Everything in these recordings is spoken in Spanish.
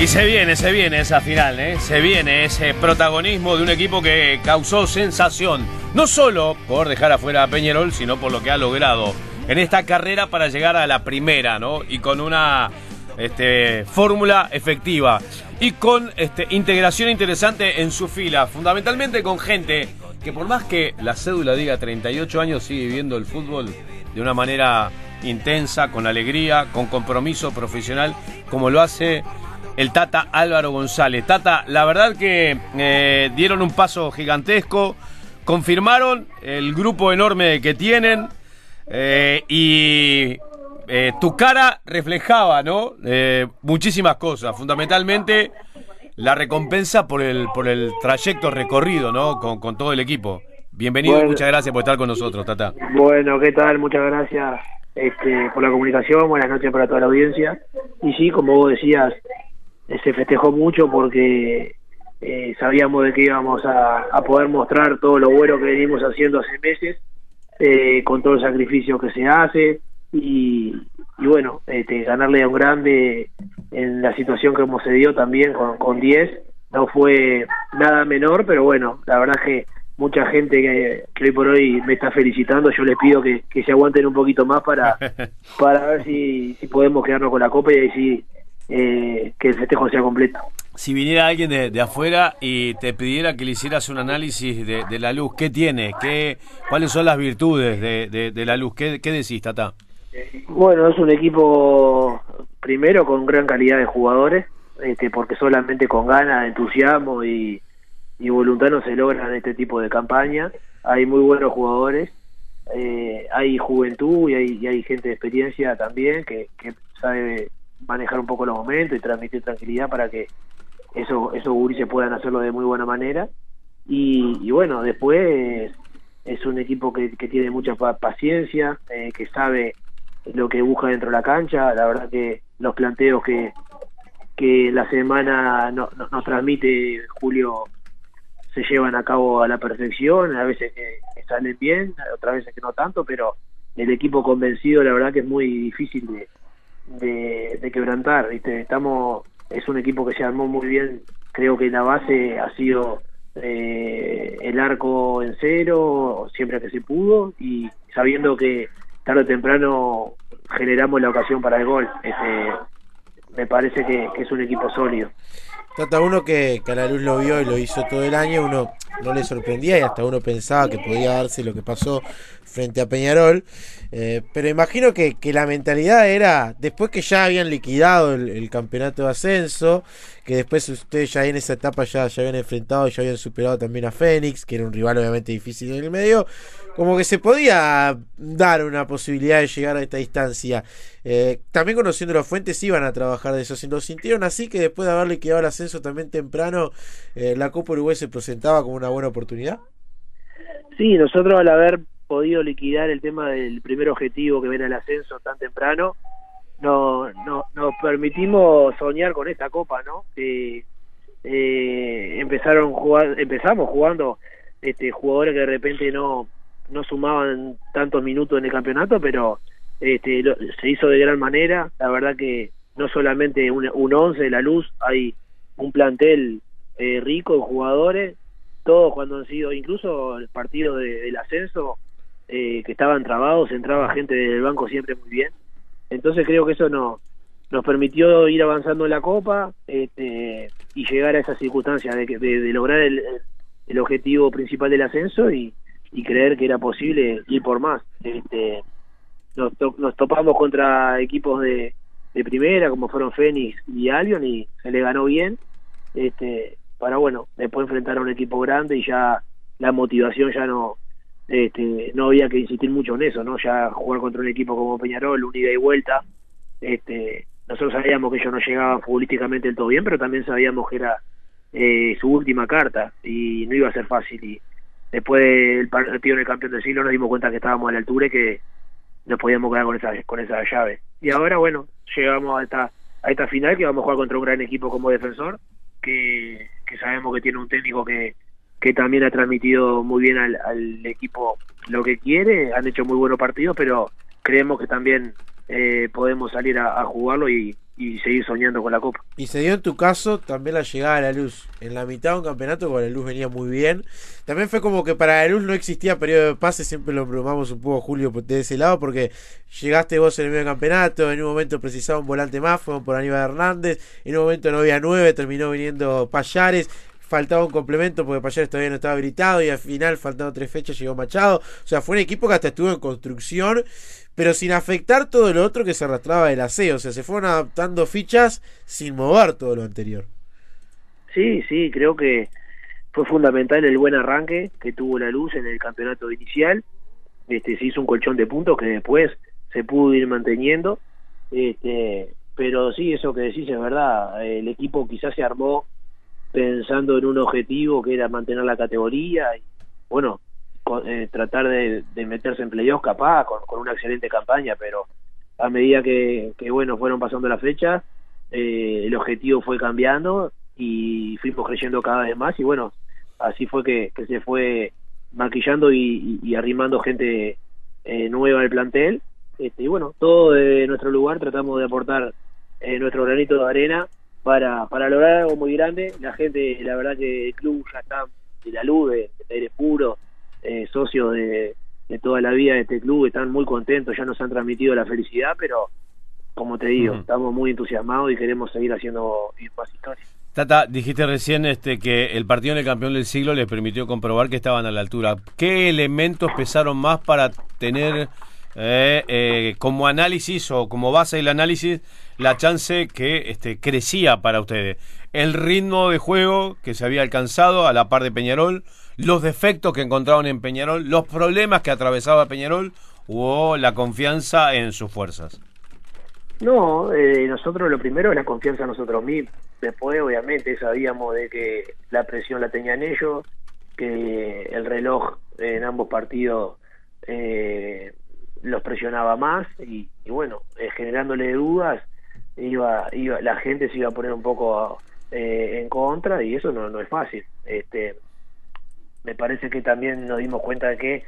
Y se viene, se viene esa final, ¿eh? se viene ese protagonismo de un equipo que causó sensación, no solo por dejar afuera a Peñarol, sino por lo que ha logrado en esta carrera para llegar a la primera, ¿no? Y con una este, fórmula efectiva y con este, integración interesante en su fila, fundamentalmente con gente que por más que la cédula diga 38 años sigue viviendo el fútbol de una manera intensa, con alegría, con compromiso profesional, como lo hace el Tata Álvaro González. Tata, la verdad que eh, dieron un paso gigantesco, confirmaron el grupo enorme que tienen eh, y eh, tu cara reflejaba, ¿no? muchísimas cosas, fundamentalmente la recompensa por el, por el trayecto recorrido, ¿no? Con, todo el equipo. Bienvenido y muchas gracias por estar con nosotros, Tata. Bueno, ¿qué tal? Muchas gracias este, por la comunicación, buenas noches para toda la audiencia. Y sí, como vos decías, se festejó mucho porque eh, sabíamos de que íbamos a, poder mostrar todo lo bueno que venimos haciendo hace meses, eh, con todo el sacrificio que se hace y, bueno, este, ganarle a un grande en la situación que hemos dio también con, con 10 no fue nada menor, pero bueno, la verdad que mucha gente que, hoy por hoy me está felicitando, yo les pido que, se aguanten un poquito más para, para ver si, si podemos quedarnos con la copa y ahí sí eh, que el festejo sea completo. Si viniera alguien de, afuera y te pidiera que le hicieras un análisis de, la luz, ¿qué tiene? ¿Qué, ¿Cuáles son las virtudes de, la luz? ¿Qué, ¿Qué decís, Tata? Bueno, es un equipo primero con gran calidad de jugadores, este, porque solamente con ganas, entusiasmo y, y voluntad no se logran este tipo de campaña. Hay muy buenos jugadores, eh, hay juventud y hay, hay, gente de experiencia también que, que sabe manejar un poco los momentos y transmitir tranquilidad para que eso, esos se puedan hacerlo de muy buena manera. Y, bueno, después es un equipo que, tiene mucha paciencia, eh, que sabe lo que busca dentro de la cancha. La verdad que los planteos que, que la semana no, nos transmite Julio se llevan a cabo a la perfección, a veces que, salen bien, otras veces que no tanto, pero el equipo convencido la verdad que es muy difícil de, de, quebrantar, ¿viste? Estamos, es un equipo que se armó muy bien, creo que la base ha sido eh, el arco en cero, siempre que se pudo, y sabiendo que tarde o temprano generamos la ocasión para el gol. Este, me parece que, es un equipo sólido. Trata uno que, que a la luz lo vio y lo hizo todo el año, uno no le sorprendía y hasta uno pensaba que podía darse lo que pasó frente a Peñarol. Eh, pero imagino que, la mentalidad era, después que ya habían liquidado el, campeonato de ascenso, que después ustedes ya en esa etapa ya, ya habían enfrentado y ya habían superado también a Fénix, que era un rival obviamente difícil en el medio, como que se podía dar una posibilidad de llegar a esta distancia. Eh, también conociendo las fuentes iban a trabajar de eso. Lo sintieron así que después de haber liquidado el ascenso también temprano, eh, la Copa Uruguay se presentaba como una buena oportunidad. Sí, nosotros al haber podido liquidar el tema del primer objetivo que ven el ascenso tan temprano, no, no, nos permitimos soñar con esta copa, ¿no? Eh, empezaron jugar, empezamos jugando este, jugadores que de repente no, no sumaban tantos minutos en el campeonato, pero este, se hizo de gran manera. La verdad que no solamente un, un once de la luz, hay un plantel eh, rico de jugadores, todos cuando han sido, incluso el partido del ascenso, eh, que estaban trabados, entraba gente del banco siempre muy bien. Entonces creo que eso no, nos permitió ir avanzando en la Copa este, y llegar a esa circunstancia de, de, lograr el, objetivo principal del ascenso y, creer que era posible ir por más. Este, nos, nos topamos contra equipos de, de primera como fueron Fénix y Albion y se le ganó bien este para bueno después enfrentar a un equipo grande y ya la motivación ya no este, no había que insistir mucho en eso, ¿no? Ya jugar contra un equipo como Peñarol, un ida y vuelta, este, nosotros sabíamos que ellos no llegaban futbolísticamente del todo bien, pero también sabíamos que era eh, su última carta y no iba a ser fácil. Y después del partido en el campeón del siglo nos dimos cuenta que estábamos a la altura y que nos podíamos quedar con esa, con esa llave. Y ahora, bueno, llegamos a esta, a esta final que vamos a jugar contra un gran equipo como defensor, que, que sabemos que tiene un técnico que que también ha transmitido muy bien al, equipo lo que quiere, han hecho muy buenos partidos, pero creemos que también eh, podemos salir a, jugarlo y, y seguir soñando con la Copa. Y se dio en tu caso también la llegada de la luz. En la mitad de un campeonato con la luz venía muy bien. También fue como que para la luz no existía periodo de pase, siempre lo bromamos un poco Julio de ese lado, porque llegaste vos en el medio campeonato, en un momento precisaba un volante más, fueron por Aníbal Hernández, en un momento no había nueve, terminó viniendo Payares, faltaba un complemento porque Payares todavía no estaba habilitado y al final, faltando tres fechas, llegó Machado. O sea, fue un equipo que hasta estuvo en construcción, pero sin afectar todo lo otro que se arrastraba del aseo. O sea, se fueron adaptando fichas sin mover todo lo anterior. Sí, sí, creo que fue fundamental el buen arranque que tuvo la luz en el campeonato inicial. Este, se hizo un colchón de puntos que después se pudo ir manteniendo. Este, pero sí, eso que decís es verdad. El equipo quizás se armó pensando en un objetivo que era mantener la categoría y bueno eh, tratar de, meterse en playoffs capaz con, una excelente campaña pero a medida que, bueno fueron pasando las fechas eh, el objetivo fue cambiando y fuimos creyendo cada vez más y bueno así fue que, se fue maquillando y, arrimando gente eh, nueva al plantel este, y bueno todo de nuestro lugar tratamos de aportar nuestro granito de arena para, para lograr algo muy grande. La gente, la verdad que el club ya está de la luz, de, aire puro, eh, socios de, toda la vida de este club, están muy contentos, ya nos han transmitido la felicidad, pero como te digo, estamos muy entusiasmados y queremos seguir haciendo más historias. Tata, dijiste recién este, que el partido en el campeón del siglo les permitió comprobar que estaban a la altura. ¿Qué elementos pesaron más para tener eh, eh, como análisis o como base del análisis la chance que este, crecía para ustedes. El ritmo de juego que se había alcanzado a la par de Peñarol, los defectos que encontraron en Peñarol, los problemas que atravesaba Peñarol o la confianza en sus fuerzas. No, eh, nosotros lo primero es la confianza en nosotros mismos. Después, obviamente, sabíamos de que la presión la tenían ellos, que el reloj en ambos partidos eh, los presionaba más y, bueno, eh, generándole dudas, iba, iba, la gente se iba a poner un poco eh, en contra y eso no, no es fácil. Este, me parece que también nos dimos cuenta de que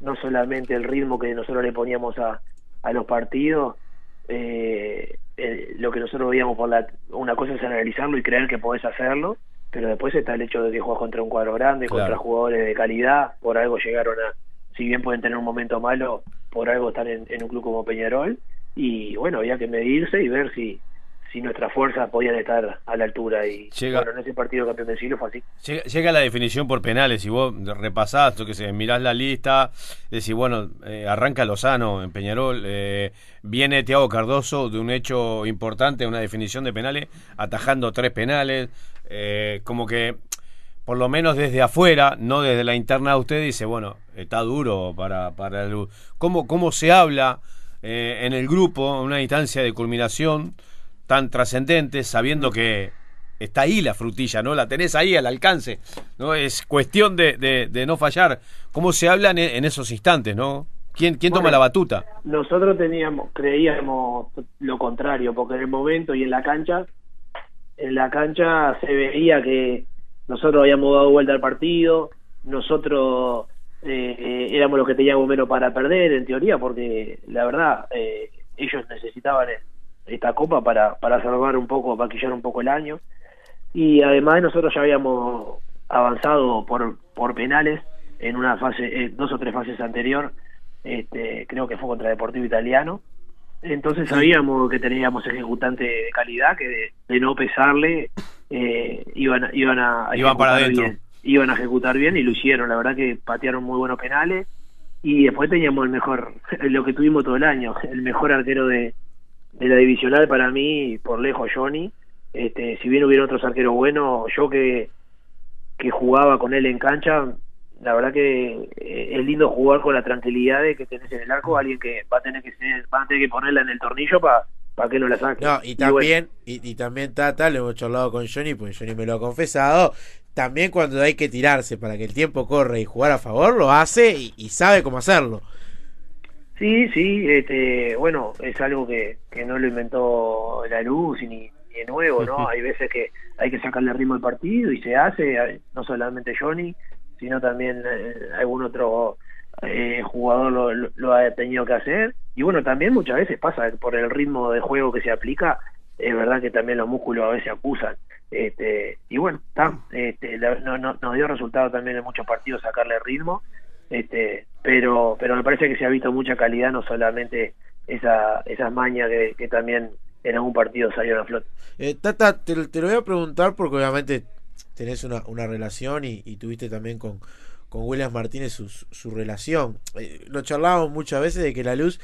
no solamente el ritmo que nosotros le poníamos a, a los partidos, eh, lo que nosotros veíamos por la, una cosa es analizarlo y creer que podés hacerlo, pero después está el hecho de que juegas contra un cuadro grande, contra jugadores de calidad, por algo llegaron a, si bien pueden tener un momento malo, por algo están en, un club como Peñarol. Y bueno, había que medirse y ver si, si nuestras fuerzas podían estar a la altura. Y bueno, en ese partido campeón del siglo fue así. Llega, la definición por penales. Si vos repasás, que se mirás la lista, decís, bueno, eh, arranca Lozano en Peñarol, eh, viene Tiago Cardoso de un hecho importante, una definición de penales, atajando tres penales. Eh, como que por lo menos desde afuera, no desde la interna de usted, dice, bueno, está duro para, para luz. ¿Cómo, ¿Cómo se habla eh, en el grupo, en una instancia de culminación tan trascendente, sabiendo que está ahí la frutilla, ¿no? La tenés ahí al alcance, ¿no? Es cuestión de, de, no fallar. ¿Cómo se habla en, esos instantes, no? ¿Quién, quién toma la batuta? Nosotros teníamos, creíamos lo contrario, porque en el momento y en la cancha, en la cancha se veía que nosotros habíamos dado vuelta al partido, nosotros eh, eh, éramos los que teníamos menos para perder, en teoría, porque la verdad, eh, ellos necesitaban esta copa para, para salvar un poco, maquillar un poco el año. Y además nosotros ya habíamos avanzado por, por penales en una fase, dos o tres fases anterior, este, creo que fue contra Deportivo Italiano. Entonces sabíamos que teníamos ejecutante de calidad, que de no pesarle eh, iban, iban a, para Bien, iban a ejecutar bien y lo hicieron. La verdad que patearon muy buenos penales y después teníamos el mejor, lo que tuvimos todo el año, el mejor arquero de, de la divisional para mí, por lejos, Johnny. Este, si bien hubiera otros arqueros buenos, yo que, que jugaba con él en cancha, la verdad que eh, es lindo jugar con la tranquilidad de que tenés en el arco alguien que va a tener que ser, va a tener que ponerla en el tornillo para para que no la saque. No, y también, y, también Tata, lo hemos charlado con Johnny, pues Johnny me lo ha confesado, también cuando hay que tirarse para que el tiempo corra y jugar a favor, lo hace y, sabe cómo hacerlo. Sí, sí, este, bueno, es algo que, que no lo inventó la luz ni, ni de nuevo, ¿no? hay veces que hay que sacarle ritmo al partido y se hace, no solamente Johnny, sino también eh, algún otro eh, jugador lo, lo, ha tenido que hacer. Y bueno, también muchas veces pasa por el ritmo de juego que se aplica, es verdad que también los músculos a veces acusan. Este, y bueno, está, este, no, no, nos dio resultado también en muchos partidos sacarle ritmo, este, pero, pero me parece que se ha visto mucha calidad, no solamente esa, esas mañas que, que también en algún partido salieron a flote. Eh, Tata, te, lo voy a preguntar porque obviamente tenés una, una relación y, tuviste también con, con William Martínez su, su relación. Eh, lo charlábamos muchas veces de que la luz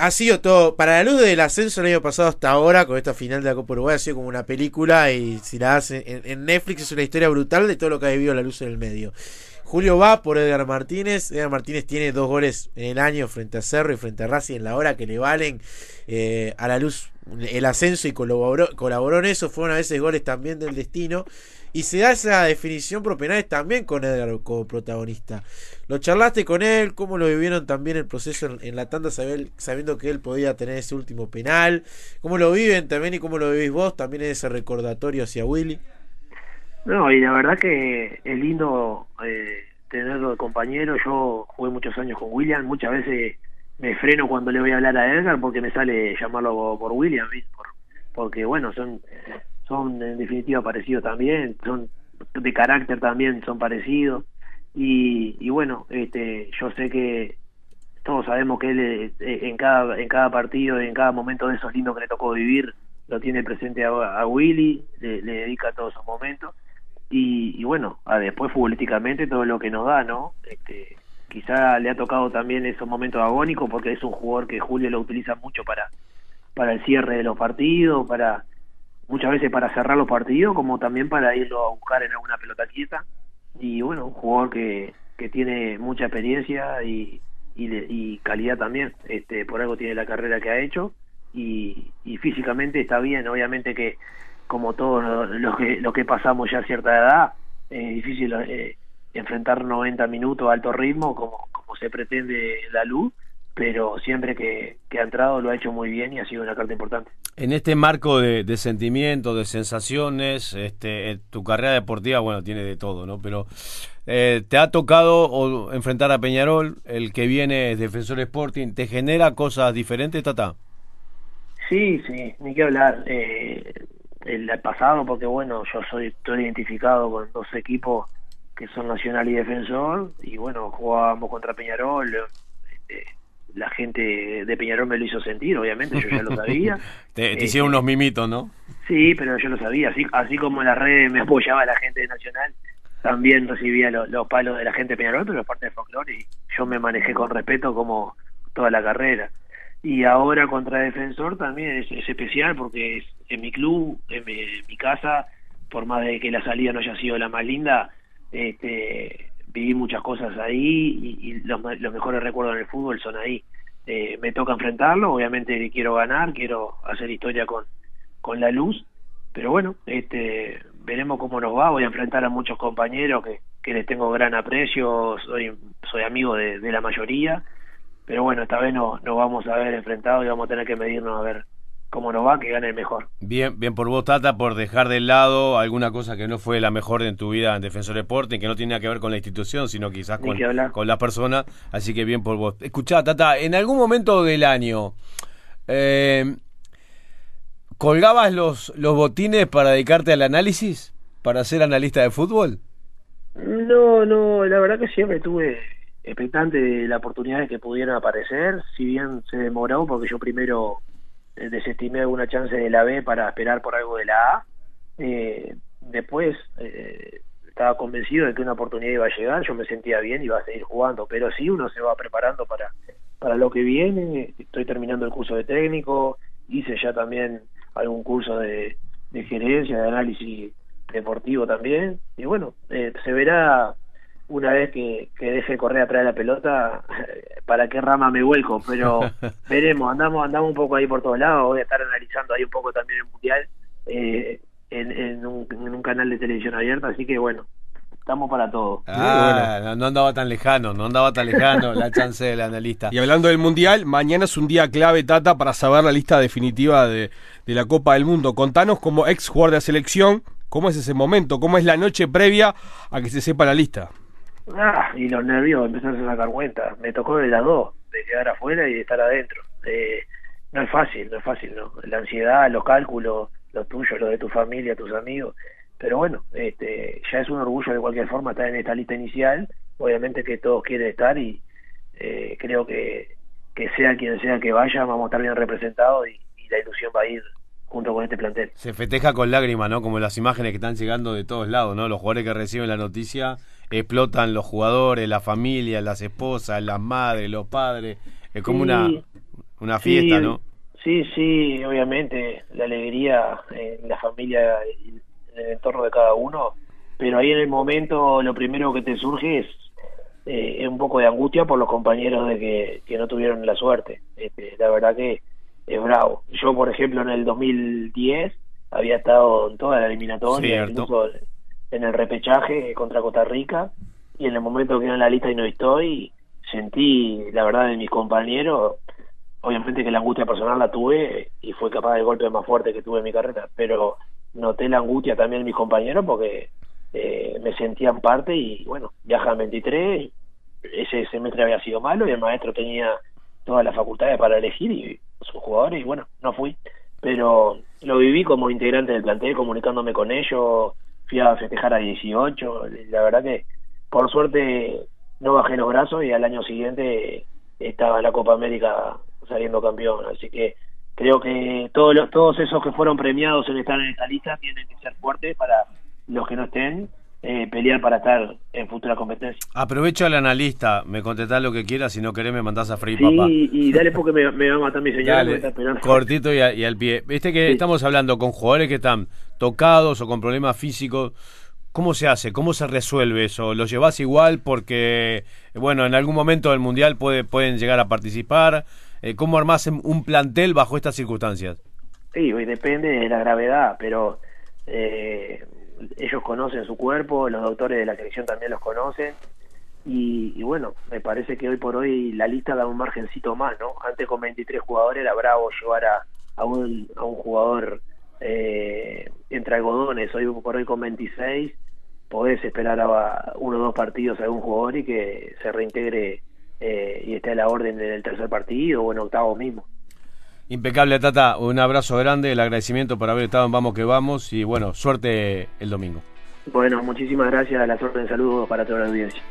ha sido todo, para la luz del ascenso el año pasado hasta ahora, con esta final de la Copa Uruguay, ha sido como una película y si la hacen en, Netflix es una historia brutal de todo lo que ha vivido la luz en el medio. Julio va por Edgar Martínez. Edgar Martínez tiene dos goles en el año frente a Cerro y frente a Racing en la hora que le valen eh, a la luz el ascenso y colaboró, colaboró en eso. Fueron a veces goles también del destino. Y se da esa definición pro penales también con Edgar como protagonista. ¿Lo charlaste con él? ¿Cómo lo vivieron también el proceso en, la tanda sabiendo que él podía tener ese último penal? ¿Cómo lo viven también y cómo lo vivís vos también ese recordatorio hacia Willy? No, y la verdad que es lindo eh, tenerlo de compañero. Yo jugué muchos años con William, muchas veces me freno cuando le voy a hablar a Edgar porque me sale llamarlo por William, por, porque bueno, son son en definitiva parecidos también, son de carácter también son parecidos. Y, y bueno, este yo sé que todos sabemos que él eh, en cada en cada partido, en cada momento de esos lindos que le tocó vivir, lo tiene presente a, Willy, le, dedica todos esos momentos y, y bueno, a después futbolísticamente todo lo que nos da, ¿no? Este, quizá le ha tocado también esos momentos agónicos porque es un jugador que Julio lo utiliza mucho para para el cierre de los partidos, para muchas veces para cerrar los partidos, como también para irlo a buscar en alguna pelota quieta. Y bueno, un jugador que, que tiene mucha experiencia y, y, calidad también, este, por algo tiene la carrera que ha hecho y, y físicamente está bien, obviamente que como todos los que, los que pasamos ya a cierta edad, es difícil eh, enfrentar 90 minutos a alto ritmo como, como se pretende la luz, pero siempre que, ha entrado lo ha hecho muy bien y ha sido una carta importante. En este marco de, sentimientos, de sensaciones, este, tu carrera deportiva, bueno, tiene de todo, ¿no? Pero eh, te ha tocado enfrentar a Peñarol, el que viene es Defensor Sporting, ¿te genera cosas diferentes, Tata? Sí, sí, ni que hablar. Eh, el pasado, porque bueno, yo soy estoy identificado con dos equipos que son Nacional y Defensor, y bueno, jugábamos contra Peñarol. Este, la gente de Peñarol me lo hizo sentir, obviamente, yo ya lo sabía. te, hicieron unos mimitos, ¿no? Sí, pero yo lo sabía, así, así como en las redes me apoyaba la gente de Nacional, también recibía los palos de la gente de Peñarol, pero parte de folclore, y yo me manejé con respeto como toda la carrera. Y ahora contra Defensor también es, especial porque es en mi club, en mi, casa, por más de que la salida no haya sido la más linda, este, viví muchas cosas ahí y, los, mejores recuerdos en el fútbol son ahí. Eh, me toca enfrentarlo, obviamente quiero ganar, quiero hacer historia con, con la luz, pero bueno, este, veremos cómo nos va, voy a enfrentar a muchos compañeros que les tengo gran aprecio, soy, soy amigo de, la mayoría, pero bueno, esta vez no, nos vamos a ver enfrentados y vamos a tener que medirnos a ver cómo nos va, que gane el mejor. Bien, bien por vos, Tata, por dejar de lado alguna cosa que no fue la mejor en tu vida en Defensor Deporte, que no tenía que ver con la institución, sino quizás con, con la persona. Así que bien por vos. Escuchá, Tata, en algún momento del año, eh, ¿colgabas los, los botines para dedicarte al análisis? ¿Para ser analista de fútbol? No, no, la verdad que siempre tuve expectante de la oportunidad que pudieran aparecer, si bien se demoró porque yo primero eh, desestimé alguna chance de la B para esperar por algo de la A. Eh, después eh, estaba convencido de que una oportunidad iba a llegar, yo me sentía bien y iba a seguir jugando, pero sí uno se va preparando para, para lo que viene, estoy terminando el curso de técnico, hice ya también algún curso de, de gerencia, de análisis deportivo también, y bueno, se verá una vez que, que deje correr atrás de la pelota, para qué rama me vuelco, pero veremos, andamos andamos un poco ahí por todos lados, voy a estar analizando ahí un poco también el Mundial eh, en, un, canal de televisión abierta, así que bueno, estamos para todo. Ah, no andaba tan lejano, no andaba tan lejano la chance del analista. Y hablando del Mundial, mañana es un día clave, Tata, para saber la lista definitiva de, de la Copa del Mundo. Contanos como ex jugador de selección, ¿cómo es ese momento? ¿Cómo es la noche previa a que se sepa la lista? Ah, y los nervios empezaron a sacar cuenta. Me tocó de las dos, de quedar afuera y de estar adentro. Eh, no es fácil, no es fácil, ¿no? La ansiedad, los cálculos, los tuyos, los de tu familia, tus amigos. Pero bueno, este, ya es un orgullo de cualquier forma estar en esta lista inicial. Obviamente que todos quieren estar y eh, creo que, que sea quien sea que vaya, vamos a estar bien representados y, y la ilusión va a ir junto con este plantel. Se festeja con lágrimas, ¿no? Como las imágenes que están llegando de todos lados, ¿no? Los jugadores que reciben la noticia explotan los jugadores, la familia, las esposas, las madres, los padres. Es como Sí, una, una fiesta, sí, ¿no? Sí, sí, obviamente la alegría en la familia en el entorno de cada uno, pero ahí en el momento lo primero que te surge es eh, un poco de angustia por los compañeros de que, que no tuvieron la suerte. Este, la verdad que es bravo. Yo, por ejemplo, en el 2010 había estado en toda la eliminatoria, Cierto. incluso en el repechaje contra Costa Rica, y en el momento que quedé en la lista y no estoy, sentí, la verdad, de mis compañeros, obviamente que la angustia personal la tuve y fue capaz del golpe más fuerte que tuve en mi carrera, pero noté la angustia también en mis compañeros porque eh, me sentían parte y bueno, viajan 23, ese semestre había sido malo y el maestro tenía todas las facultades para elegir y sus jugadores y bueno, no fui, pero lo viví como integrante del plantel, comunicándome con ellos, fui a festejar a 18, la verdad que por suerte no bajé los brazos y al año siguiente estaba la Copa América saliendo campeón, así que creo que todos los, todos esos que fueron premiados en estar en esta lista tienen que ser fuertes para los que no estén eh, pelear para estar en futura competencia. Aprovecho al analista, me contestás lo que quieras, si no querés me mandás a freír Sí, papá. y dale porque me, me va a matar mi señora. Dale, está cortito y, a- y al pie. Viste que Sí. estamos hablando con jugadores que están tocados o con problemas físicos. ¿Cómo se hace? ¿Cómo se resuelve eso? ¿Lo llevas igual porque, bueno, en algún momento del Mundial puede, pueden llegar a participar? Eh, ¿Cómo armás un- plantel bajo estas circunstancias? Sí, y depende de la gravedad, pero eh, ellos conocen su cuerpo, los doctores de la selección también los conocen. Y, bueno, me parece que hoy por hoy la lista da un margencito más, ¿no? Antes con 23 jugadores era bravo llevar a, a, un, a un jugador eh, entre algodones. Hoy por hoy con 26 podés esperar a uno o dos partidos a algún jugador y que se reintegre eh, y esté a la orden en el tercer partido o en octavo mismo. Impecable, Tata. Un abrazo grande, el agradecimiento por haber estado en Vamos que Vamos y bueno, suerte el domingo. Bueno, muchísimas gracias. La suerte de saludos para toda la audiencia.